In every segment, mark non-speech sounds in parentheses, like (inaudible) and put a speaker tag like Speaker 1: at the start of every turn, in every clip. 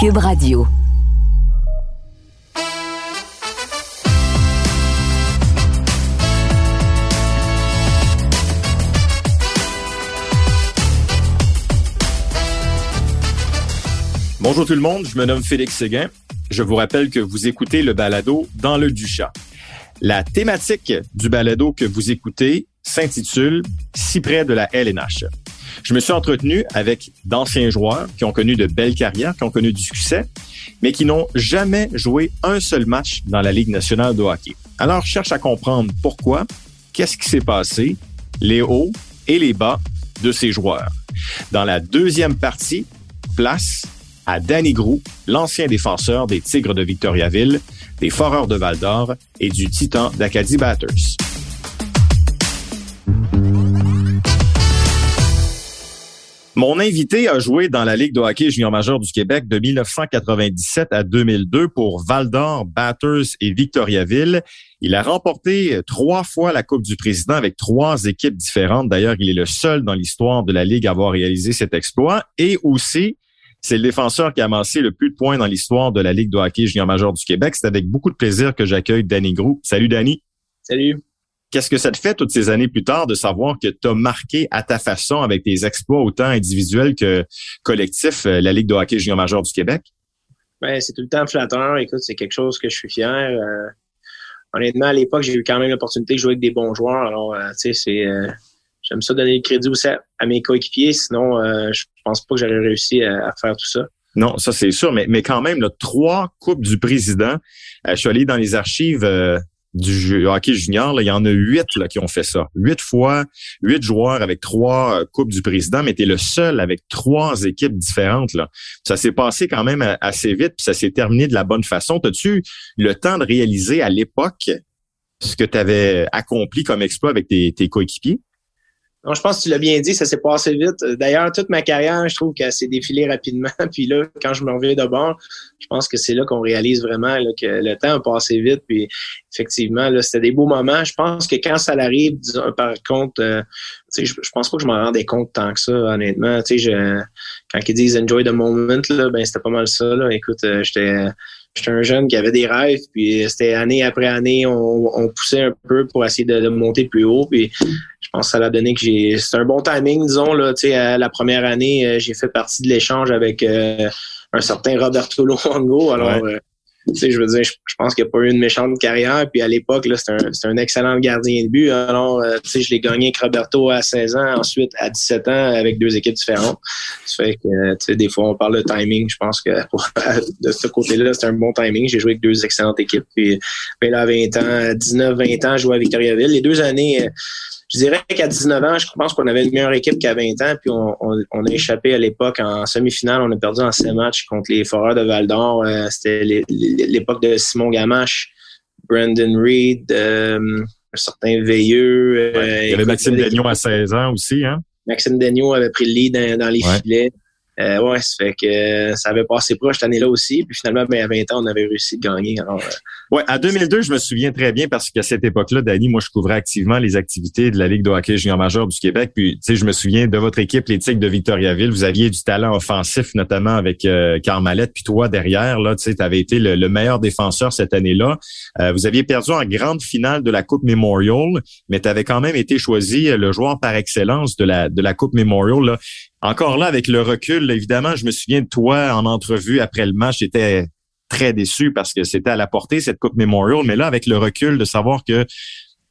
Speaker 1: Cube Radio.
Speaker 2: Bonjour tout le monde, je me nomme Félix Séguin. Je vous rappelle que vous écoutez le balado dans le Duchat. La thématique du balado que vous écoutez s'intitule Si près de la LNH. Je me suis entretenu avec d'anciens joueurs qui ont connu de belles carrières, qui ont connu du succès, mais qui n'ont jamais joué un seul match dans la Ligue nationale de hockey. Alors, je cherche à comprendre pourquoi, qu'est-ce qui s'est passé, les hauts et les bas de ces joueurs. Dans la deuxième partie, place à Danny Grou, l'ancien défenseur des Tigres de Victoriaville, des Foreurs de Val-d'Or et du Titan d'Acadie Batters. Mon invité a joué dans la Ligue de hockey junior majeur du Québec de 1997 à 2002 pour Val-d'Or, Batters et Victoriaville. Il a remporté trois fois la Coupe du Président avec trois équipes différentes. D'ailleurs, il est le seul dans l'histoire de la Ligue à avoir réalisé cet exploit. Et aussi, c'est le défenseur qui a amassé le plus de points dans l'histoire de la Ligue de hockey junior majeur du Québec. C'est avec beaucoup de plaisir que j'accueille Danny Grou. Salut Danny.
Speaker 3: Salut.
Speaker 2: Qu'est-ce que ça te fait toutes ces années plus tard de savoir que tu as marqué à ta façon avec tes exploits autant individuels que collectifs euh, la Ligue de hockey junior majeur du Québec?
Speaker 3: Ben, c'est tout le temps flatteur. Écoute, c'est quelque chose que je suis fier. Euh, honnêtement, à l'époque, j'ai eu quand même l'opportunité de jouer avec des bons joueurs. Alors, euh, tu sais, c'est j'aime ça donner le crédit aussi à, mes coéquipiers. Sinon, je pense pas que j'aurais réussi à, faire tout ça.
Speaker 2: Non, ça c'est sûr, mais, mais quand même, là, trois coupes du président. je suis allé dans les archives du hockey junior, il y en a huit qui ont fait ça. Huit fois, huit joueurs avec trois euh, coupes du président, mais tu es le seul avec trois équipes différentes. Là. Ça s'est passé quand même assez vite, puis ça s'est terminé de la bonne façon. As-tu le temps de réaliser à l'époque ce que tu avais accompli comme exploit avec tes coéquipiers?
Speaker 3: Non, je pense que tu l'as bien dit, ça s'est passé vite. D'ailleurs, toute ma carrière, je trouve qu'elle s'est défilée rapidement. (laughs) Puis là, quand je me reviens de bord, je pense que c'est là qu'on réalise vraiment que le temps a passé vite. Puis effectivement, là, c'était des beaux moments. Je pense que quand ça arrive, par contre, euh, je, je pense pas que je m'en rendais compte tant que ça, honnêtement. Sais, quand ils disent enjoy the moment, là, ben c'était pas mal ça. Là. Écoute, euh, j'étais j'étais un jeune qui avait des rêves, puis c'était année après année, on, on poussait un peu pour essayer de, monter plus haut. Je pense que ça l'a donné que j'ai. C'est un bon timing, disons. Là, la première année, euh, j'ai fait partie de l'échange avec euh, un certain Roberto Luongo. (laughs) Alors, euh, je veux dire, je, pense qu'il n'y a pas eu une méchante carrière. Puis à l'époque, là, c'était un, un, excellent gardien de but. Alors, tu sais, je l'ai gagné avec Roberto à 16 ans, ensuite à 17 ans avec deux équipes différentes. Ça fait que, tu sais, des fois, on parle de timing. Je pense que (laughs) de ce côté-là, c'était un bon timing. J'ai joué avec deux excellentes équipes. Puis, ben là, à 20 ans, 19, 20 ans, je jouais à Victoriaville. Les deux années je dirais qu'à 19 ans, je pense qu'on avait une meilleure équipe qu'à 20 ans, puis on, on, a échappé à l'époque en semi-finale. On a perdu en 7 matchs contre les Foreurs de Val d'Or. Euh, c'était l'époque de Simon Gamache, Brandon Reed, euh, un certain Veilleux.
Speaker 2: Euh, il y avait Maxime Degnaud à 16 ans aussi, hein?
Speaker 3: Maxime Degnaud avait pris le lead dans, les filets. Euh, ouais, ça fait que ça avait passé proche cette année-là aussi. Puis finalement, ben, à 20 ans, on avait réussi à gagner. Alors,
Speaker 2: euh, ouais, à 2002, je me souviens très bien parce qu'à cette époque-là, Danny, moi, je couvrais activement les activités de la Ligue de hockey junior majeur du Québec. Puis, tu sais, je me souviens de votre équipe, les Tigres de Victoriaville. Vous aviez du talent offensif, notamment avec euh. Puis toi, derrière, là, tu sais, tu avais été le, meilleur défenseur cette année-là. Euh, vous aviez perdu en grande finale de la Coupe Memorial, mais tu avais quand même été choisi le joueur par excellence de la, de la Coupe Memorial. Là encore là, avec le recul, évidemment, je me souviens de toi en entrevue après le match, j'étais très déçu parce que c'était à la portée, cette Coupe Memorial. Mais là, avec le recul de savoir que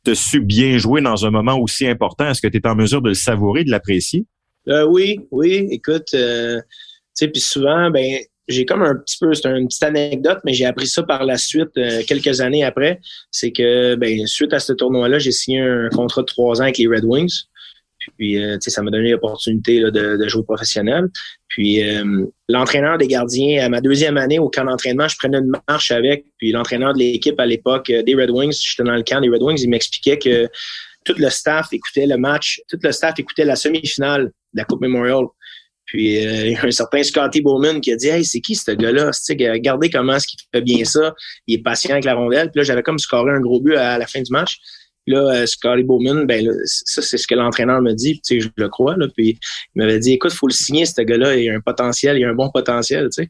Speaker 2: tu as su bien jouer dans un moment aussi important, est-ce que tu es en mesure de le savourer, de l'apprécier?
Speaker 3: Euh, oui, oui. Écoute, euh, tu sais, puis souvent, ben, j'ai comme un petit peu, c'est une petite anecdote, mais j'ai appris ça par la suite, euh, quelques années après. C'est que, ben, suite à ce tournoi-là, j'ai signé un contrat de trois ans avec les Red Wings. Puis, euh, ça m'a donné l'opportunité de, jouer professionnel. Puis, euh, l'entraîneur des gardiens, à ma deuxième année au camp d'entraînement, je prenais une marche avec. Puis, l'entraîneur de l'équipe à l'époque euh, des Red Wings, j'étais dans le camp des Red Wings, il m'expliquait que tout le staff écoutait le match, tout le staff écoutait la semi-finale de la Coupe Memorial. Puis il y a un certain Scotty Bowman qui a dit Hey, c'est qui ce gars-là? Regardez comment est-ce qu'il fait bien ça. Il est patient avec la rondelle. Puis là, j'avais comme scoré un gros but à la fin du match. Là, euh, Scotty Bowman, ben ça, c'est ce que l'entraîneur me dit, je le crois. Là, puis il m'avait dit, écoute, faut le signer, ce gars-là, il a un potentiel, il a un bon potentiel, tu sais.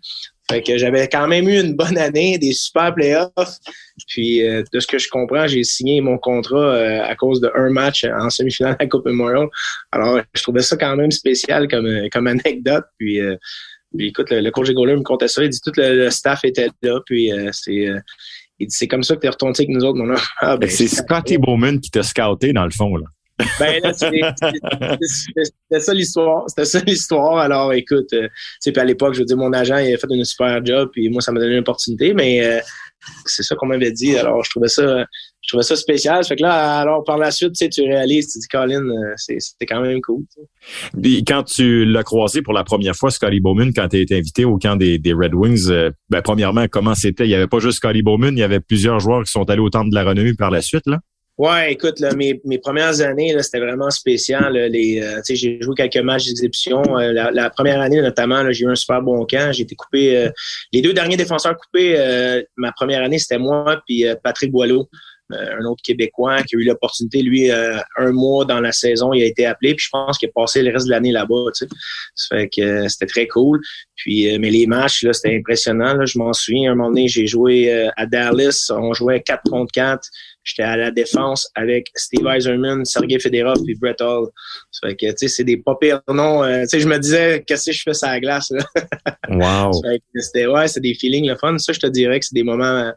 Speaker 3: Fait que j'avais quand même eu une bonne année, des super playoffs. Puis euh, de ce que je comprends, j'ai signé mon contrat euh, à cause d'un match en semi-finale à la Coupe Memorial. Alors, je trouvais ça quand même spécial comme, comme anecdote. Puis, puis écoute, le, coach Goller me contait ça. Il dit tout le, staff était là. Puis c'est il dit c'est comme ça que tu es retourné avec nous autres, mon (laughs)
Speaker 2: ah, ben, c'est Scotty Bowman qui t'a scouté dans le fond, là.
Speaker 3: Ben là, c'était ça l'histoire. C'était ça l'histoire. Alors, écoute, euh, tu sais, à l'époque, je veux dire, mon agent, il a fait une super job, puis moi, ça m'a donné une opportunité, mais euh, c'est ça qu'on m'avait dit. Alors, je trouvais ça, je trouvais ça spécial. Fait que là, alors, par la suite, tu sais, tu réalises, tu dis, Colin, euh, c'était quand même cool.
Speaker 2: Puis quand tu l'as croisé pour la première fois, Scotty Bowman, quand tu as été invité au camp des, des Red Wings, ben, premièrement, comment c'était? Il n'y avait pas juste Scotty Bowman, il y avait plusieurs joueurs qui sont allés au Temple de la Renommée par la suite, là?
Speaker 3: Ouais, écoute, là, mes, mes premières années, là, c'était vraiment spécial. les, euh, j'ai joué quelques matchs d'exhibition. Euh, la, première année, notamment, j'ai eu un super bon camp. J'ai été coupé. Euh, les deux derniers défenseurs coupés, ma première année, c'était moi puis Patrick Boileau. Un autre Québécois qui a eu l'opportunité, lui, un mois dans la saison, il a été appelé, puis je pense qu'il a passé le reste de l'année là-bas. Tu sais. Ça fait que c'était très cool. Puis, mais les matchs, là, c'était impressionnant. Là. Je m'en souviens, un moment donné, j'ai joué à Dallas, on jouait 4 contre 4. J'étais à la défense avec Steve Eiserman, Sergei Fedorov et Brett Hall. Ça fait que, tu sais, c'est des pas pires noms. Euh, tu sais, je me disais, qu'est-ce que je fais sur la glace, là?
Speaker 2: Wow. (laughs)
Speaker 3: c'était, ouais, c'est des feelings, le fun. Ça, je te dirais que c'est des moments,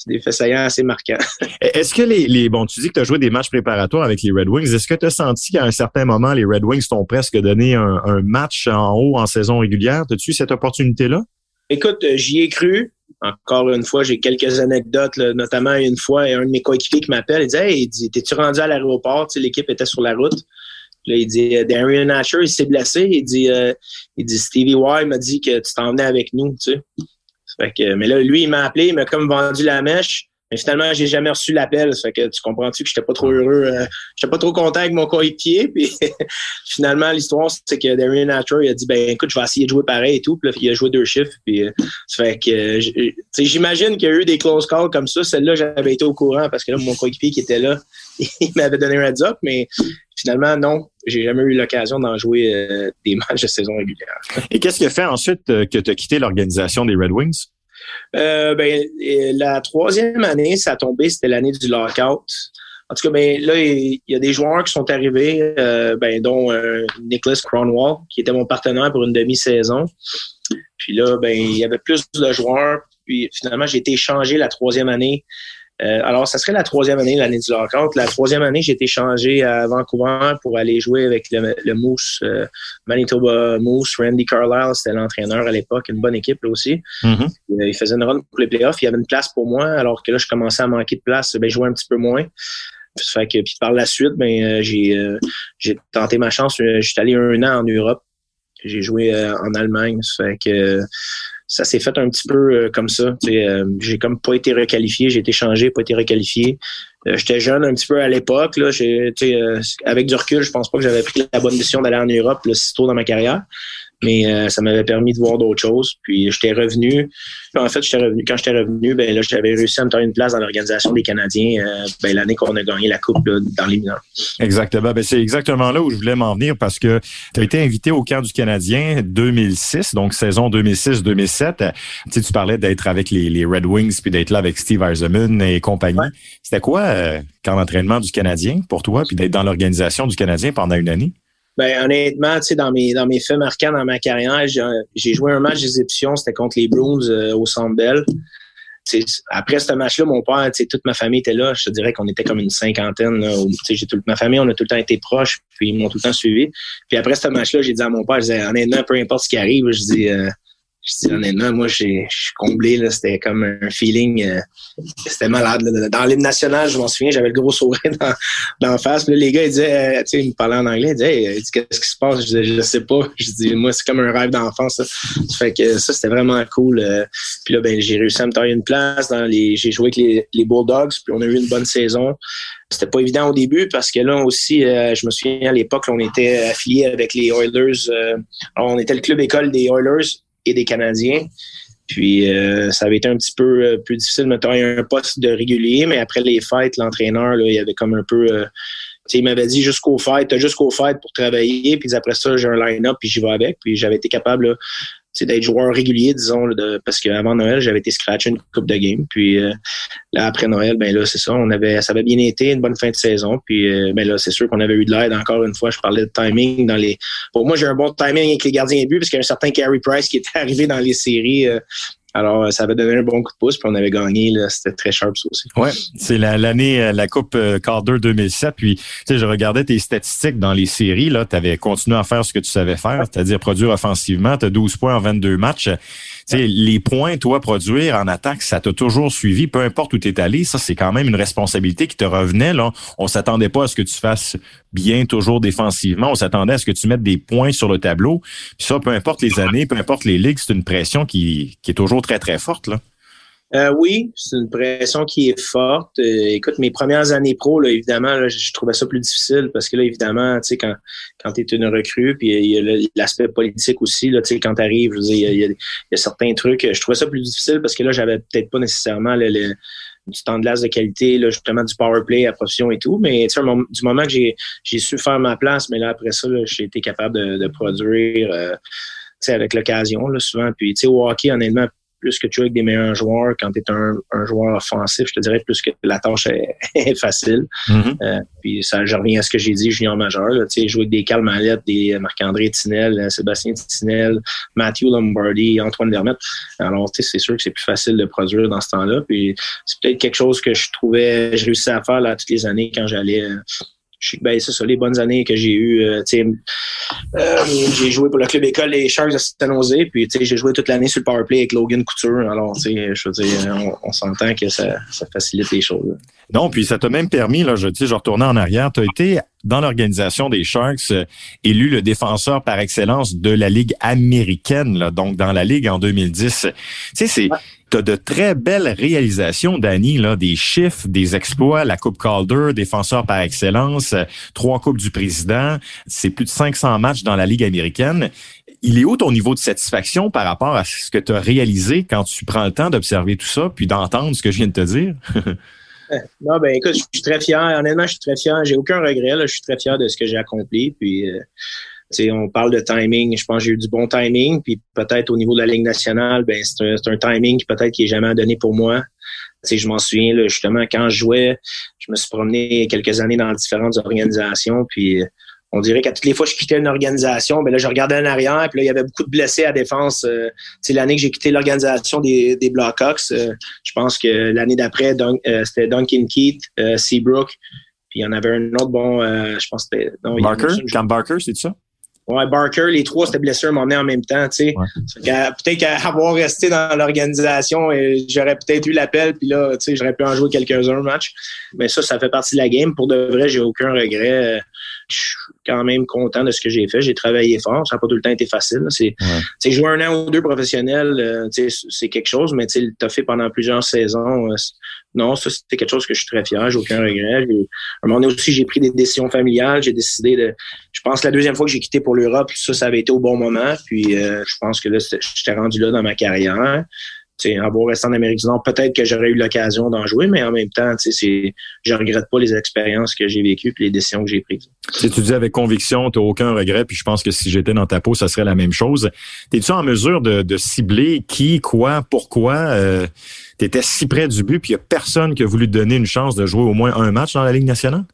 Speaker 3: c'est des faits saillants assez marquants. (laughs)
Speaker 2: est-ce que les, les, bon, tu dis que tu as joué des matchs préparatoires avec les Red Wings. Est-ce que tu as senti qu'à un certain moment, les Red Wings t'ont presque donné un, un match en haut en saison régulière? As-tu eu cette opportunité-là?
Speaker 3: Écoute, euh, j'y ai cru. Encore une fois, j'ai quelques anecdotes, notamment une fois, un de mes coéquipiers qui m'appelle, il dit Hey, t'es-tu rendu à l'aéroport? l'équipe était sur la route. Là, il dit Darian Natcher, il s'est blessé. Il dit euh, il dit Stevie Y m'a dit que tu t'en venais avec nous, tu sais. Fait que, mais là, lui, il m'a appelé, il m'a comme vendu la mèche. Mais finalement, j'ai jamais reçu l'appel. Fait que tu comprends-tu que j'étais pas trop heureux, euh, j'étais pas trop content avec mon coéquipier. (laughs) Puis finalement, l'histoire, c'est que Darren Natcher, il a dit ben écoute, je vais essayer de jouer pareil et tout. Puis là, il a joué deux chiffres. Puis euh, ça fait que euh, j'imagine qu'il y a eu des close calls comme ça. Celle-là, j'avais été au courant parce que là, mon coéquipier qui était là, (laughs) il m'avait donné un heads up, mais finalement, non, j'ai jamais eu l'occasion d'en jouer euh, des matchs de saison régulière.
Speaker 2: Et qu'est-ce qui a fait ensuite que tu as quitté l'organisation des Red Wings?
Speaker 3: Euh, ben, la troisième année, ça a tombé, c'était l'année du lockout. En tout cas, ben, là, il y a des joueurs qui sont arrivés, euh, ben, dont euh, Nicholas Cronwall, qui était mon partenaire pour une demi-saison. Puis là, ben, il y avait plus de joueurs. Puis finalement, j'ai été échangé la troisième année euh, alors, ça serait la troisième année, l'année du lockout. La troisième année, j'ai été changé à Vancouver pour aller jouer avec le, Moose, euh, Manitoba Moose. Randy Carlisle, c'était l'entraîneur à l'époque, une bonne équipe là aussi. Mm-hmm. Euh, il faisait une run pour les playoffs. Il y avait une place pour moi, alors que là, je commençais à manquer de place. Ben, je jouais un petit peu moins. Fait que, puis par la suite, ben, j'ai, tenté ma chance. J'étais allé un an en Europe. J'ai joué en Allemagne. Fait que ça s'est fait un petit peu euh, comme ça. Euh, j'ai comme pas été requalifié, j'ai été changé, pas été requalifié. Euh, j'étais jeune un petit peu à l'époque. Là, euh, avec du recul, je pense pas que j'avais pris la bonne décision d'aller en Europe là, si tôt dans ma carrière mais euh, ça m'avait permis de voir d'autres choses. Puis j'étais revenu. En fait, j'étais revenu. Quand j'étais revenu, ben là, j'avais réussi à me donner une place dans l'organisation des Canadiens euh, ben, l'année qu'on a gagné la Coupe là, dans l'imminent.
Speaker 2: Exactement. Ben, c'est exactement là où je voulais m'en venir parce que tu as été invité au camp du Canadien 2006, donc saison 2006-2007. Tu, tu parlais d'être avec les, les, Red Wings puis d'être là avec Steve Eisenman et compagnie. C'était quoi euh, quand l'entraînement du Canadien pour toi puis d'être dans l'organisation du Canadien pendant une année?
Speaker 3: Ben, honnêtement, tu sais, dans mes, dans mes faits marquants dans ma carrière, j'ai joué un match d'exhibition, c'était contre les Bruins euh, au Centre Bell. après ce match-là, mon père, toute ma famille était là. Je te dirais qu'on était comme une cinquantaine. j'ai toute ma famille, on a tout le temps été proches, puis ils m'ont tout le temps suivi. Puis après ce match-là, j'ai dit à mon père, je disais, honnêtement, peu importe ce qui arrive, je dis, euh, je dis honnêtement, moi, je suis comblé. Là, c'était comme un feeling. Euh, c'était malade. Dans l'hymne national, je m'en souviens, j'avais le gros sourire dans, dans face. Puis les gars, ils disaient, euh, tu sais, ils me parlaient en anglais. Ils disaient, hey, qu'est-ce qui se passe? Je disais, je sais pas. Je dis, moi, c'est comme un rêve d'enfance. Fait que ça, c'était vraiment cool. Euh. puis là, ben, j'ai réussi à me tailler une place. dans les J'ai joué avec les, les Bulldogs, puis on a eu une bonne saison. C'était pas évident au début parce que là aussi, je me souviens à l'époque, on était affilié avec les Oilers. on était le club école des Oilers et des Canadiens. Puis euh, ça avait été un petit peu euh, plus difficile, mettons, il y un poste de régulier, mais après les fêtes, l'entraîneur, il avait comme un peu euh, il m'avait dit jusqu'aux fêtes, t'as jusqu'aux fêtes pour travailler, puis après ça, j'ai un line-up, puis j'y vais avec. Puis j'avais été capable d'être joueur régulier, disons, de, parce qu'avant Noël, j'avais été scratché une coupe de game. Puis euh, là, après Noël, ben là, c'est ça. On avait, ça avait bien été, une bonne fin de saison. Puis euh, ben là, c'est sûr qu'on avait eu de l'aide encore une fois. Je parlais de timing dans les. Pour moi, j'ai un bon timing avec les gardiens de but, parce qu'il y a un certain Carey Price qui était (laughs) arrivé dans les séries. Euh, alors, ça avait donné un bon coup de pouce, puis on avait gagné. C'était très sharp, ça aussi.
Speaker 2: Ouais, c'est l'année, la, Coupe Calder 2007. Puis, tu sais, je regardais tes statistiques dans les séries. Tu avais continué à faire ce que tu savais faire, c'est-à-dire produire offensivement. Tu as 12 points en 22 matchs les points, toi, produire en attaque, ça t'a toujours suivi, peu importe où tu es allé. Ça, c'est quand même une responsabilité qui te revenait. Là. On s'attendait pas à ce que tu fasses bien toujours défensivement. On s'attendait à ce que tu mettes des points sur le tableau. Puis ça, peu importe les années, peu importe les ligues, c'est une pression qui, qui est toujours très, très forte. Là.
Speaker 3: Euh, oui, c'est une pression qui est forte. Euh, écoute, mes premières années pro, là, évidemment, là, je trouvais ça plus difficile parce que là, évidemment, tu sais, quand, quand tu es une recrue, puis il y a l'aspect politique aussi, là, tu sais, quand tu arrives, il y, a, certains trucs. Je trouvais ça plus difficile parce que là, j'avais peut-être pas nécessairement le, du temps de glace de qualité, là, justement du power play à profession et tout. Mais tu sais, du moment que j'ai, su faire ma place, mais là, après ça, j'ai été capable de, produire. Euh, avec l'occasion, souvent. Puis, tu sais, au hockey, honnêtement, plus que tu joues avec des meilleurs joueurs, quand tu es un, joueur offensif, je te dirais plus que la tâche (laughs) est, facile. Mm-hmm. euh, puis ça, je reviens à ce que j'ai dit, junior majeur. Tu sais, jouer avec des Carl Mallette, des Marc-André Tinel, euh, Sébastien Tinel, Matthew Lombardi, Antoine Vermette. Alors, tu sais, c'est sûr que c'est plus facile de produire dans ce temps-là. Puis c'est peut-être quelque chose que je trouvais, je réussissais à faire là toutes les années quand j'allais euh, je ben, c'est ça, les bonnes années que j'ai eues. Euh, euh, j'ai joué pour le club école les Sharks de San Jose, puis j'ai joué toute l'année sur le powerplay avec Logan Couture. Alors, je veux dire, on, s'entend que ça, ça, facilite les choses.
Speaker 2: Non, puis ça t'a même permis, là, je, je retournais en arrière, tu as été dans l'organisation des Sharks euh, élu le défenseur par excellence de la Ligue américaine, là, donc dans la Ligue en 2010. Tu sais, c'est tu de très belles réalisations, Danny, là, des chiffres, des exploits, la Coupe Calder, défenseur par excellence, euh, trois Coupes du Président, c'est plus de 500 matchs dans la Ligue américaine. Il est où ton niveau de satisfaction par rapport à ce que tu as réalisé quand tu prends le temps d'observer tout ça, puis d'entendre ce que je viens de te dire? (laughs)
Speaker 3: non, ben écoute, je suis très fier. Honnêtement, je suis très fier. J'ai aucun regret. Je suis très fier de ce que j'ai accompli. Puis, euh, on parle de timing. Je pense que j'ai eu du bon timing. Puis peut-être au niveau de la Ligue nationale, ben c'est un, timing qui peut-être qui est jamais donné pour moi. sais, je m'en souviens là, justement quand je jouais, je me suis promené quelques années dans différentes organisations. Puis on dirait qu'à toutes les fois que je quittais une organisation, ben là, je regardais en arrière, puis là, il y avait beaucoup de blessés à défense. Euh, c'est l'année que j'ai quitté l'organisation des, des Blackhawks. Euh, je pense que l'année d'après, euh, c'était Duncan Keith, Seabrook, puis il y en avait un autre bon, je pense que c'était...
Speaker 2: Barker? Cam Barker, c'est ça?
Speaker 3: Ouais, Barker, les trois, c'était blessé un moment en même temps, tu sais. Peut-être qu'avoir resté dans l'organisation, j'aurais peut-être eu l'appel, puis là, tu sais, j'aurais pu en jouer quelques-uns match. Mais ça, ça fait partie de la game. Pour de vrai, j'ai aucun regret. Je suis quand même content de ce que j'ai fait. J'ai travaillé fort. Ça n'a pas tout le temps été facile. C'est, ouais. jouer un an ou deux professionnels, euh, c'est quelque chose, mais tu as fait pendant plusieurs saisons. Euh, non, ça, c'était quelque chose que je suis très fier. J'ai aucun regret. À un moment donné aussi, j'ai pris des décisions familiales. J'ai décidé de. Je pense que la deuxième fois que j'ai quitté pour l'Europe, ça, ça avait été au bon moment. Puis euh, je pense que là, j'étais rendu là dans ma carrière avoir resté en Amérique du Nord, peut-être que j'aurais eu l'occasion d'en jouer, mais en même temps, c'est, je regrette pas les expériences que j'ai vécues et les décisions que j'ai prises.
Speaker 2: Si tu dis avec conviction, tu n'as aucun regret, puis je pense que si j'étais dans ta peau, ça serait la même chose. Es-tu en mesure de, cibler qui, quoi, pourquoi euh, tu étais si près du but, puis il n'y a personne qui a voulu te donner une chance de jouer au moins un match dans la Ligue nationale?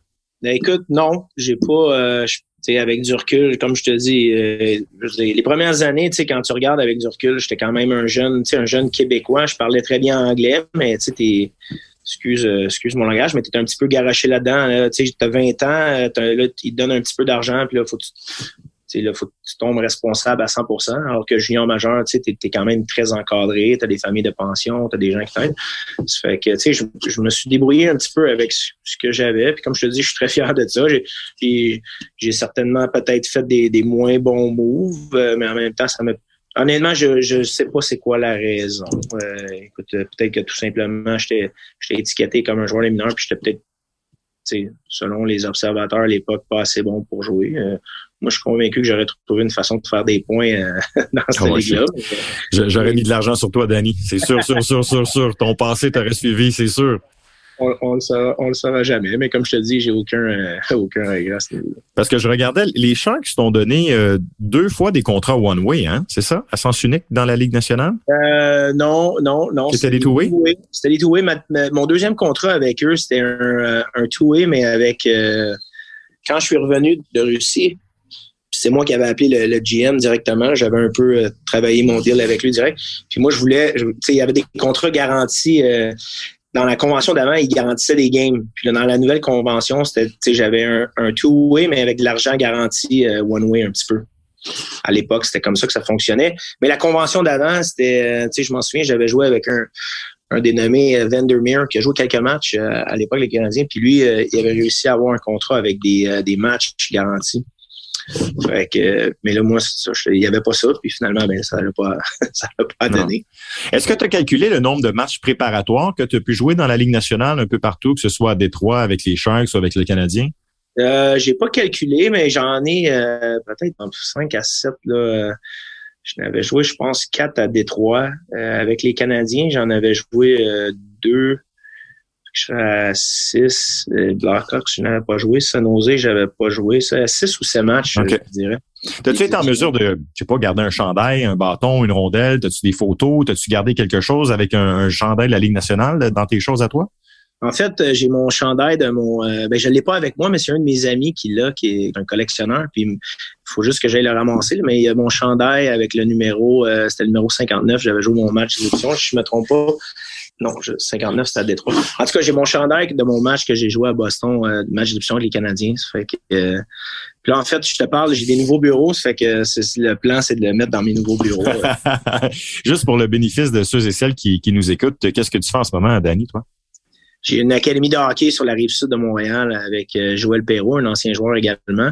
Speaker 3: Ben, écoute, non, j'ai pas. Euh, avec du recul, comme je te dis, euh, les premières années, quand tu regardes avec du recul, j'étais quand même un jeune, un jeune Québécois. Je parlais très bien anglais, mais tu excuse, euh, excuse mon langage, mais tu es un petit peu garoché là-dedans. Là, tu as 20 ans, là, ils te donnent un petit peu d'argent, puis là, faut que tu il faut que tu tombes responsable à 100% alors que junior majeur, tu es, es, quand même très encadré, tu as des familles de pension, tu as des gens qui t'aident. Ça fait que, tu sais, je, je, me suis débrouillé un petit peu avec ce, que j'avais. Puis comme je te dis, je suis très fier de ça. J'ai certainement peut-être fait des, des, moins bons moves, euh, mais en même temps, ça me Honnêtement, je je sais pas c'est quoi la raison. Euh, écoute, peut-être que tout simplement, j'étais étiqueté comme un joueur des mineurs, puis j'étais peut-être selon les observateurs à l'époque, pas assez bon pour jouer. Euh, moi, je suis convaincu que j'aurais trouvé une façon de faire des points euh, (laughs) dans cette oh, ligue-là.
Speaker 2: J'aurais mis de l'argent sur toi, Danny. C'est sûr, sûr, sûr, sûr, sûr. Ton passé t'aurait suivi, c'est sûr.
Speaker 3: on, on, le saura, on le saura jamais. Mais comme je te dis, j'ai aucun, euh, (laughs) aucun regret
Speaker 2: Parce que je regardais, les Sharks t'ont donné euh, deux fois des contrats one-way, hein? C'est ça? À sens unique dans la Ligue nationale?
Speaker 3: Euh, non, non, non.
Speaker 2: C'était des two-way?
Speaker 3: C'était des two-way. Mon deuxième contrat avec eux, c'était un, un two-way, mais avec... quand je suis revenu de Russie, c'est moi qui avais appelé le, GM directement. J'avais un peu travaillé mon deal avec lui direct. Puis moi, je voulais, tu sais, il y avait des contrats garantis dans la convention d'avant, ils garantissaient des games. Puis dans la nouvelle convention, c'était, j'avais un, two-way, mais avec de l'argent garanti euh, one-way un petit peu. À l'époque, c'était comme ça que ça fonctionnait. Mais la convention d'avant, c'était, euh, je m'en souviens, j'avais joué avec un, un dénommé euh, Vandermeer qui a joué quelques matchs à l'époque les Canadiens. Puis lui, il avait réussi à avoir un contrat avec des, des matchs garantis. Fait que, mais là, moi, il n'y avait pas ça, puis finalement, ben, ça n'a pas, (laughs) ça pas donné.
Speaker 2: Est-ce que tu as calculé le nombre de matchs préparatoires que tu as pu jouer dans la Ligue nationale un peu partout, que ce soit à Détroit avec les Sharks ou avec le Canadien?
Speaker 3: Euh, j'ai pas calculé, mais j'en ai euh, peut-être 5 à 7. Là. Je n'avais joué, je pense, 4 à Détroit. Euh, avec les Canadiens, j'en avais joué euh, deux je suis à 6. Blackhawks, je n'avais pas joué. San Jose, j'avais pas joué. C'est à 6 ou 7 matchs, je dirais.
Speaker 2: T'as-tu été en mesure de, je sais pas, garder un chandail, un bâton, une rondelle? T'as-tu des photos? T'as-tu gardé quelque chose avec un, chandail de la Ligue nationale dans tes choses à toi?
Speaker 3: En fait, euh, j'ai mon chandail de mon. Euh, ben, je l'ai pas avec moi, mais c'est un de mes amis qui l'a, qui est un collectionneur. Puis il faut juste que j'aille le ramasser. Mais il y a mon chandail avec le numéro, euh, c'était le numéro 59. J'avais joué mon match d'édition. Si je me trompe pas, non, 59, c'est à Détroit. En tout cas, j'ai mon chandail de mon match que j'ai joué à Boston, euh, match d'option avec les Canadiens. Ça fait que, euh, puis là, en fait, je te parle, j'ai des nouveaux bureaux. Ça fait que le plan, c'est de le mettre dans mes nouveaux bureaux. (laughs)
Speaker 2: Juste pour le bénéfice de ceux et celles qui, qui nous écoutent, qu'est-ce que tu fais en ce moment, Danny, toi?
Speaker 3: J'ai une académie de hockey sur la rive sud de Montréal avec euh, Joël Perrault, un ancien joueur également.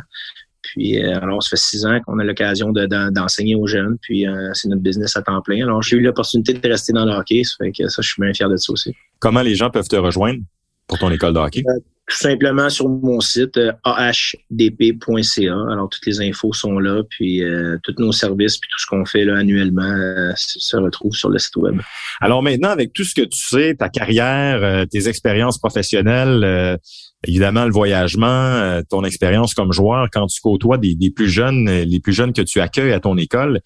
Speaker 3: Puis euh, alors, ça fait six ans qu'on a l'occasion d'enseigner aux jeunes. Puis euh, c'est notre business à temps plein. Alors, j'ai eu l'opportunité de rester dans le hockey. Ça fait que ça, je suis bien fier de ça aussi.
Speaker 2: Comment les gens peuvent te rejoindre pour ton école de hockey?
Speaker 3: Euh, tout simplement sur mon site ahdp.ca. Alors, toutes les infos sont là, puis tous nos services, puis tout ce qu'on fait là, annuellement se retrouve sur le site web.
Speaker 2: Alors maintenant, avec tout ce que tu sais, ta carrière, tes expériences professionnelles, évidemment le voyagement, euh, ton expérience comme joueur, quand tu côtoies des, plus jeunes, euh, les plus jeunes que tu accueilles à ton école,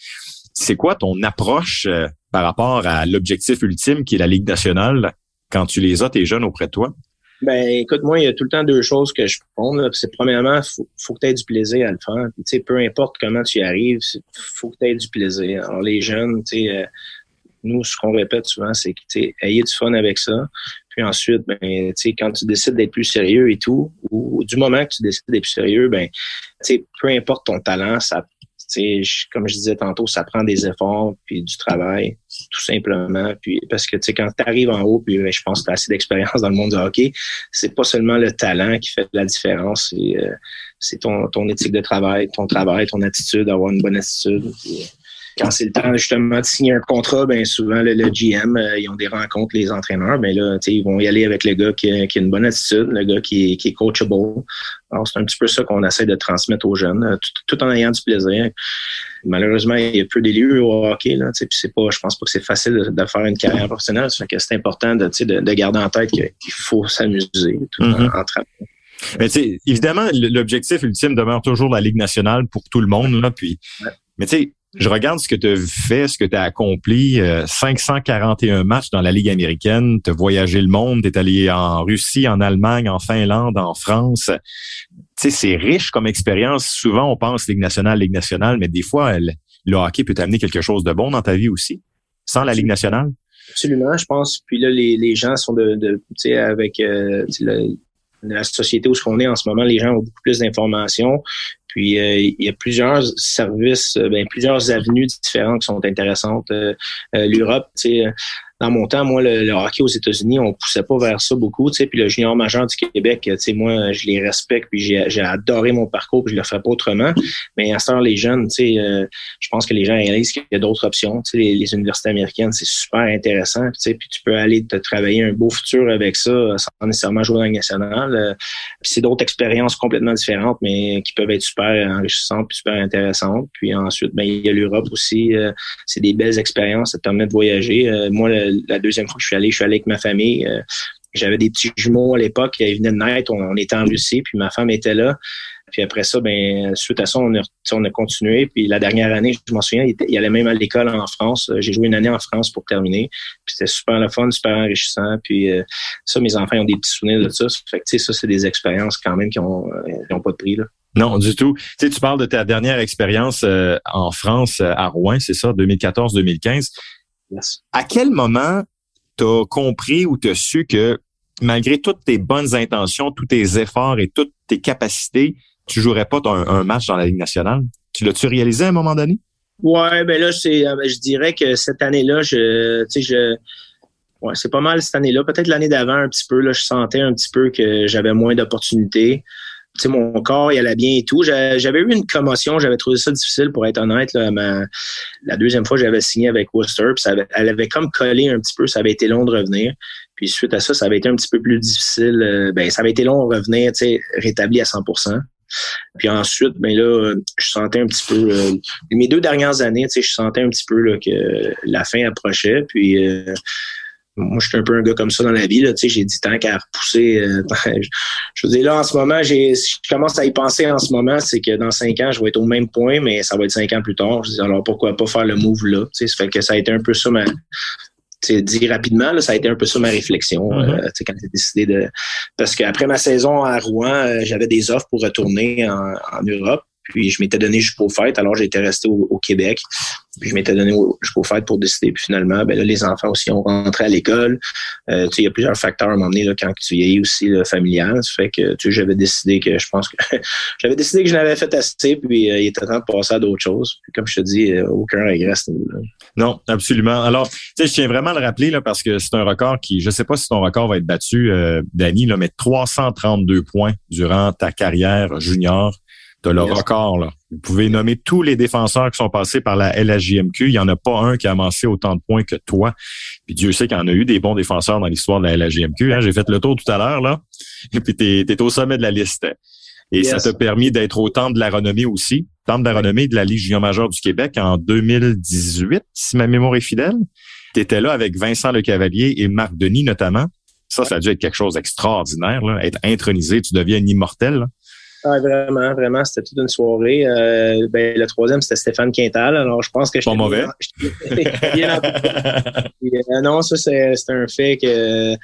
Speaker 2: c'est quoi ton approche euh, par rapport à l'objectif ultime qui est la Ligue nationale quand tu les as, tes jeunes auprès de toi?
Speaker 3: Ben, écoute, moi, il y a tout le temps deux choses que je prends. C'est premièrement, faut, faut que tu aies du plaisir à le faire. Tu sais, peu importe comment tu y arrives, faut que tu aies du plaisir. Alors, les jeunes, tu sais, nous, ce qu'on répète souvent, c'est que tu ayez du fun avec ça. Puis ensuite, ben, quand tu décides d'être plus sérieux et tout, ou, du moment que tu décides d'être plus sérieux, ben, peu importe ton talent, ça, comme je disais tantôt, ça prend des efforts puis du travail, tout simplement. Puis parce que quand tu arrives en haut, puis ben, je pense que tu as assez d'expérience dans le monde du hockey, c'est pas seulement le talent qui fait la différence, c'est euh, ton, ton éthique de travail, ton travail, ton attitude, avoir une bonne attitude quand c'est le temps justement de signer un contrat, ben souvent le, GM, euh, ils ont des rencontres, les entraîneurs, ben là, ils vont y aller avec le gars qui, a une bonne attitude, le gars qui est, qui est coachable. Alors, c'est un petit peu ça qu'on essaie de transmettre aux jeunes, euh, tout, en ayant du plaisir. Malheureusement, il y a peu d'élus au hockey, là, puis c'est pas, je pense pas que c'est facile de, faire une carrière professionnelle. Ça fait que c'est important de, de, de, garder en tête qu'il faut s'amuser tout en, mm-hmm. en travaillant.
Speaker 2: Mais évidemment, l'objectif ultime demeure toujours la Ligue nationale pour tout le monde. Là, puis, Mais tu sais, je regarde ce que tu as fait, ce que tu as accompli. 541 euh, matchs dans la Ligue américaine. Tu as voyagé le monde. Tu es allé en Russie, en Allemagne, en Finlande, en France. Tu sais, c'est riche comme expérience. Souvent, on pense Ligue nationale, Ligue nationale, mais des fois, le hockey peut t'amener quelque chose de bon dans ta vie aussi, sans la Ligue nationale.
Speaker 3: Absolument, je pense. Puis là, les, gens sont de, tu sais, avec euh, la société où on est en ce moment, les gens ont beaucoup plus d'informations. Puis euh, il y a plusieurs services, euh, ben, plusieurs avenues différentes qui sont intéressantes. Euh, L'Europe, tu sais, dans mon temps, moi, le, hockey aux États-Unis, on poussait pas vers ça beaucoup, puis le junior majeur du Québec, moi, je les respecte, puis j'ai adoré mon parcours, puis je le ferais pas autrement. Mais à ce temps, les jeunes, euh, je pense que les gens réalisent qu'il y a d'autres options. Sais, les, universités américaines, c'est super intéressant, puis tu peux aller te travailler un beau futur avec ça, sans nécessairement jouer dans le national. Euh, puis c'est d'autres expériences complètement différentes, mais qui peuvent être super enrichissantes, puis super intéressantes. Puis ensuite, ben il y a l'Europe aussi. Euh, c'est des belles expériences, ça te permet de voyager. moi, la deuxième fois que je suis allé, je suis allé avec ma famille. Euh, j'avais des petits jumeaux à l'époque, ils venaient de naître, on, était en Russie, puis ma femme était là. Puis après ça, ben suite à ça, on a, on a continué. Puis la dernière année, je m'en souviens, il, allait même à l'école en France. J'ai joué une année en France pour terminer. Puis c'était super le fun, super enrichissant. Puis euh, ça, mes enfants ont des petits souvenirs de ça. Fait que ça, c'est des expériences quand même qui ont, qui ont pas de prix. Là.
Speaker 2: Non, du tout. Tu sais, tu parles de ta dernière expérience euh, en France, euh, à Rouen, c'est ça, 2014-2015. À quel moment tu as compris ou tu as su que malgré toutes tes bonnes intentions, tous tes efforts et toutes tes capacités, tu jouerais pas un, match dans la Ligue nationale? Tu l'as-tu réalisé à un moment donné?
Speaker 3: Ouais, ben là, c'est, euh, je dirais que cette année-là, je, tu sais, je, ouais, c'est pas mal cette année-là. Peut-être l'année d'avant un petit peu, là, je sentais un petit peu que j'avais moins d'opportunités mon corps, il allait bien et tout. J'avais eu une commotion, j'avais trouvé ça difficile pour être honnête. Là, la deuxième fois, j'avais signé avec Worcester, puis elle avait comme collé un petit peu, ça avait été long de revenir. Puis suite à ça, ça avait été un petit peu plus difficile. Euh, ben, ça avait été long de revenir, tu sais, rétabli à 100% puis ensuite, ben là, je sentais un petit peu euh, mes deux dernières années, tu sais, je sentais un petit peu là, que la fin approchait. Puis euh, moi, je suis un peu un gars comme ça dans la vie. Là, j'ai dit tant qu'à repousser. Euh, (laughs) je veux dire, là, en ce moment, j'ai, je commence à y penser en ce moment, c'est que dans cinq ans, je vais être au même point, mais ça va être cinq ans plus tard. Je dis, alors pourquoi pas faire le move là? Ça fait que ça a été un peu ça ma. dit rapidement, là, ça a été un peu ça ma réflexion mm-hmm. euh, quand j'ai décidé de. Parce qu'après ma saison à Rouen, euh, j'avais des offres pour retourner en, en Europe. Puis je m'étais donné jusqu'aux fêtes, alors j'étais resté au, Québec. Puis je m'étais donné jusqu'aux fêtes pour décider. Puis finalement, ben là, les enfants aussi ont rentré à l'école. Euh, tu sais, il y a plusieurs facteurs à donné là, quand tu vieillis aussi là, familial. Ça fait que tu sais, j'avais décidé que je pense que (laughs) j'avais décidé que je n'avais fait assez, puis euh, il était temps de passer à d'autres choses. Puis comme je te dis, euh, aucun regret.
Speaker 2: Non, absolument. Alors, tu sais, je tiens vraiment à le rappeler parce que c'est un record qui, je sais pas si ton record va être battu, Danny, là, mais 332 points durant ta carrière junior tu le record. Là. Vous pouvez nommer tous les défenseurs qui sont passés par la LHJMQ. Il n'y en a pas un qui a amassé autant de points que toi. Puis Dieu sait qu'il y en a eu des bons défenseurs dans l'histoire de la LHJMQ. Hein. J'ai fait le tour tout à l'heure, là. Et (laughs) puis tu es, au sommet de la liste. Et ça t'a permis d'être au temps de la renommée aussi. Temps de la renommée de la Ligue junior majeure du Québec en 2018, si ma mémoire est fidèle. Tu étais là avec Vincent Le Cavalier et Marc Denis notamment. Ça, ça a dû être quelque chose d'extraordinaire, être intronisé. Tu deviens un immortel. Là.
Speaker 3: Ah, vraiment, vraiment, c'était toute une soirée. Euh, ben, le troisième, c'était Stéphane Quintal. Alors, je pense que je
Speaker 2: Pas mauvais.
Speaker 3: Bien, (laughs) euh, non, ça, c'est un fait que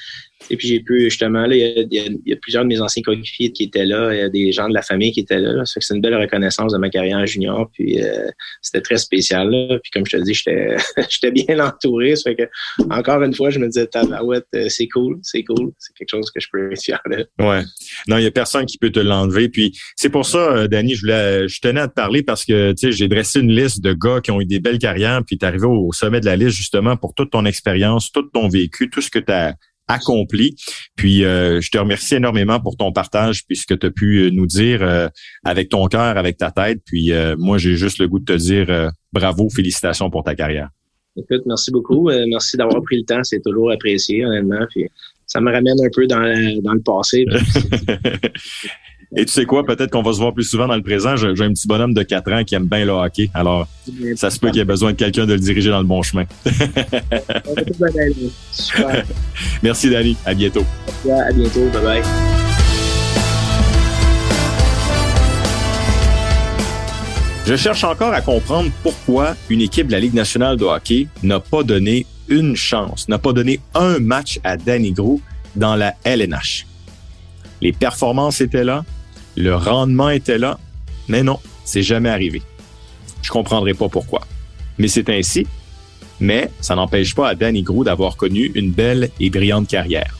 Speaker 3: et puis j'ai pu justement, là, il y, a, plusieurs de mes anciens coéquipiers qui étaient là, il y a des gens de la famille qui étaient là. Ça fait que c'est une belle reconnaissance de ma carrière en junior. Puis euh, c'était très spécial. Là. Puis comme je te dis, j'étais (laughs) bien entouré. Ça fait que encore une fois, je me disais tabarouette, c'est cool, c'est cool. C'est quelque chose que je peux être fier de.
Speaker 2: Ouais. Non, il y a personne qui peut te l'enlever. Puis c'est pour ça, euh, Danny, je voulais je tenais à te parler parce que tu sais, j'ai dressé une liste de gars qui ont eu des belles carrières, puis tu es arrivé au sommet de la liste justement pour toute ton expérience, tout ton vécu, tout ce que tu as accompli. Puis euh, je te remercie énormément pour ton partage puisque tu as pu euh, nous dire euh, avec ton cœur, avec ta tête. Puis moi, j'ai juste le goût de te dire bravo, félicitations pour ta carrière.
Speaker 3: Écoute, merci beaucoup. merci d'avoir pris le temps. C'est toujours apprécié, honnêtement. Puis ça me ramène un peu dans, dans le passé. (laughs)
Speaker 2: Et tu sais quoi, peut-être qu'on va se voir plus souvent dans le présent. J'ai un petit bonhomme de 4 ans qui aime bien le hockey. Alors, ça se peut qu'il y ait besoin de quelqu'un de le diriger dans le bon chemin. (laughs) Merci, Dani. À bientôt.
Speaker 3: À bientôt. Bye bye.
Speaker 2: Je cherche encore à comprendre pourquoi une équipe de la Ligue nationale de hockey n'a pas donné une chance, n'a pas donné un match à Danny Grou dans la LNH. Les performances étaient là, le rendement était là, mais non, c'est jamais arrivé. Je comprendrai pas pourquoi. Mais c'est ainsi. Mais ça n'empêche pas à Danny Grou d'avoir connu une belle et brillante carrière.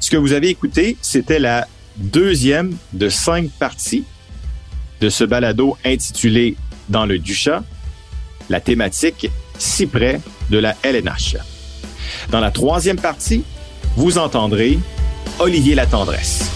Speaker 2: Ce que vous avez écouté, c'était la deuxième de cinq parties de ce balado intitulé Dans le Duchat, la thématique si près de la LNH. Dans la troisième partie, vous entendrez Olivier Latendresse.